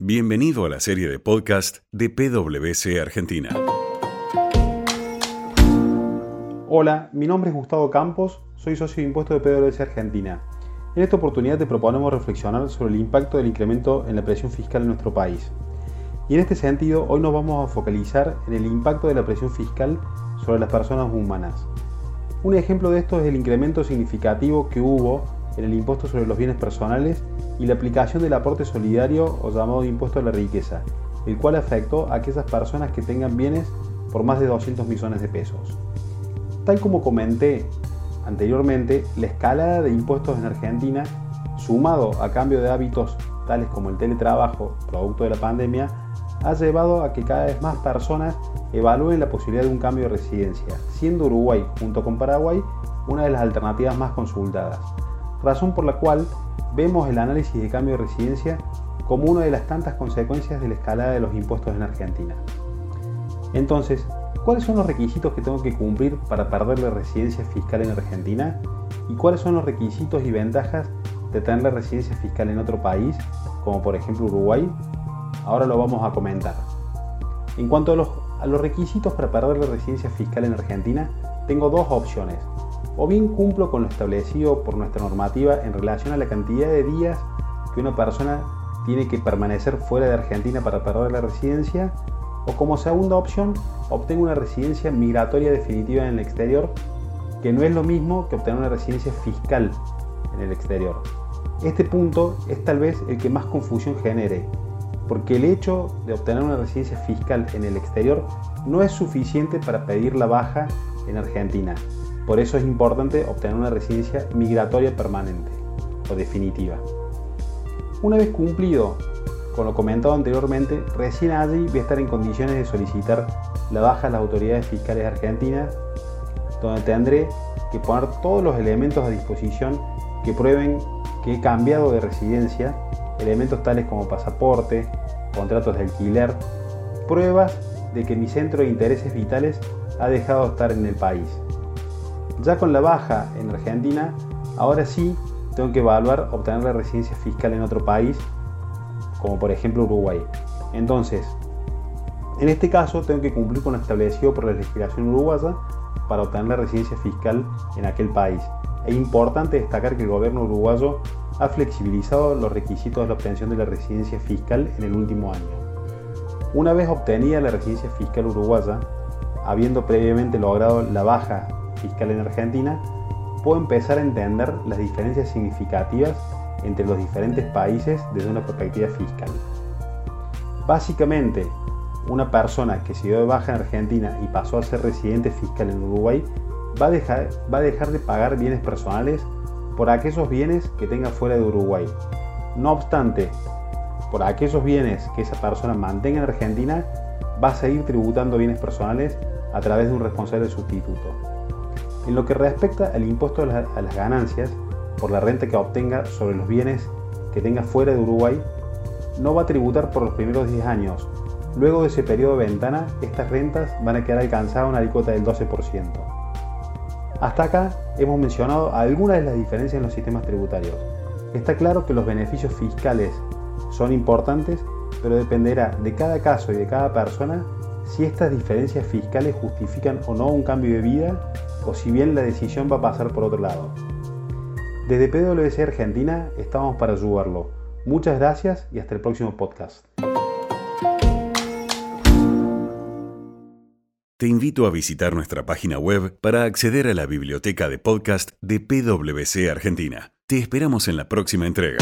Bienvenido a la serie de podcast de PwC Argentina. Hola, mi nombre es Gustavo Campos, soy socio de impuestos de PwC Argentina. En esta oportunidad te proponemos reflexionar sobre el impacto del incremento en la presión fiscal en nuestro país. Y en este sentido, hoy nos vamos a focalizar en el impacto de la presión fiscal sobre las personas humanas. Un ejemplo de esto es el incremento significativo que hubo en el impuesto sobre los bienes personales y la aplicación del aporte solidario o llamado impuesto a la riqueza, el cual afectó a aquellas personas que tengan bienes por más de 200 millones de pesos. Tal como comenté anteriormente, la escalada de impuestos en Argentina, sumado a cambio de hábitos tales como el teletrabajo, producto de la pandemia, ha llevado a que cada vez más personas evalúen la posibilidad de un cambio de residencia, siendo Uruguay, junto con Paraguay, una de las alternativas más consultadas razón por la cual vemos el análisis de cambio de residencia como una de las tantas consecuencias de la escalada de los impuestos en Argentina. Entonces, ¿cuáles son los requisitos que tengo que cumplir para perder la residencia fiscal en Argentina? ¿Y cuáles son los requisitos y ventajas de tener la residencia fiscal en otro país, como por ejemplo Uruguay? Ahora lo vamos a comentar. En cuanto a los, a los requisitos para perder la residencia fiscal en Argentina, tengo dos opciones o bien cumplo con lo establecido por nuestra normativa en relación a la cantidad de días que una persona tiene que permanecer fuera de Argentina para perder la residencia, o como segunda opción, obtengo una residencia migratoria definitiva en el exterior, que no es lo mismo que obtener una residencia fiscal en el exterior. Este punto es tal vez el que más confusión genere, porque el hecho de obtener una residencia fiscal en el exterior no es suficiente para pedir la baja en Argentina, por eso es importante obtener una residencia migratoria permanente o definitiva. Una vez cumplido con lo comentado anteriormente, recién allí voy a estar en condiciones de solicitar la baja a las autoridades fiscales argentinas, donde tendré que poner todos los elementos a disposición que prueben que he cambiado de residencia, elementos tales como pasaporte, contratos de alquiler, pruebas de que mi centro de intereses vitales ha dejado de estar en el país. Ya con la baja en Argentina, ahora sí tengo que evaluar obtener la residencia fiscal en otro país, como por ejemplo Uruguay. Entonces, en este caso tengo que cumplir con lo establecido por la legislación uruguaya para obtener la residencia fiscal en aquel país. Es importante destacar que el gobierno uruguayo ha flexibilizado los requisitos de la obtención de la residencia fiscal en el último año. Una vez obtenida la residencia fiscal uruguaya, habiendo previamente logrado la baja fiscal en Argentina, puedo empezar a entender las diferencias significativas entre los diferentes países desde una perspectiva fiscal. Básicamente, una persona que se dio de baja en Argentina y pasó a ser residente fiscal en Uruguay va a dejar, va a dejar de pagar bienes personales por aquellos bienes que tenga fuera de Uruguay. No obstante, por aquellos bienes que esa persona mantenga en Argentina, va a seguir tributando bienes personales a través de un responsable sustituto. En lo que respecta al impuesto a las ganancias por la renta que obtenga sobre los bienes que tenga fuera de Uruguay, no va a tributar por los primeros 10 años. Luego de ese periodo de ventana, estas rentas van a quedar alcanzadas una alícuota del 12%. Hasta acá hemos mencionado algunas de las diferencias en los sistemas tributarios. Está claro que los beneficios fiscales son importantes, pero dependerá de cada caso y de cada persona si estas diferencias fiscales justifican o no un cambio de vida o si bien la decisión va a pasar por otro lado. Desde PwC Argentina estamos para ayudarlo. Muchas gracias y hasta el próximo podcast. Te invito a visitar nuestra página web para acceder a la biblioteca de podcast de PwC Argentina. Te esperamos en la próxima entrega.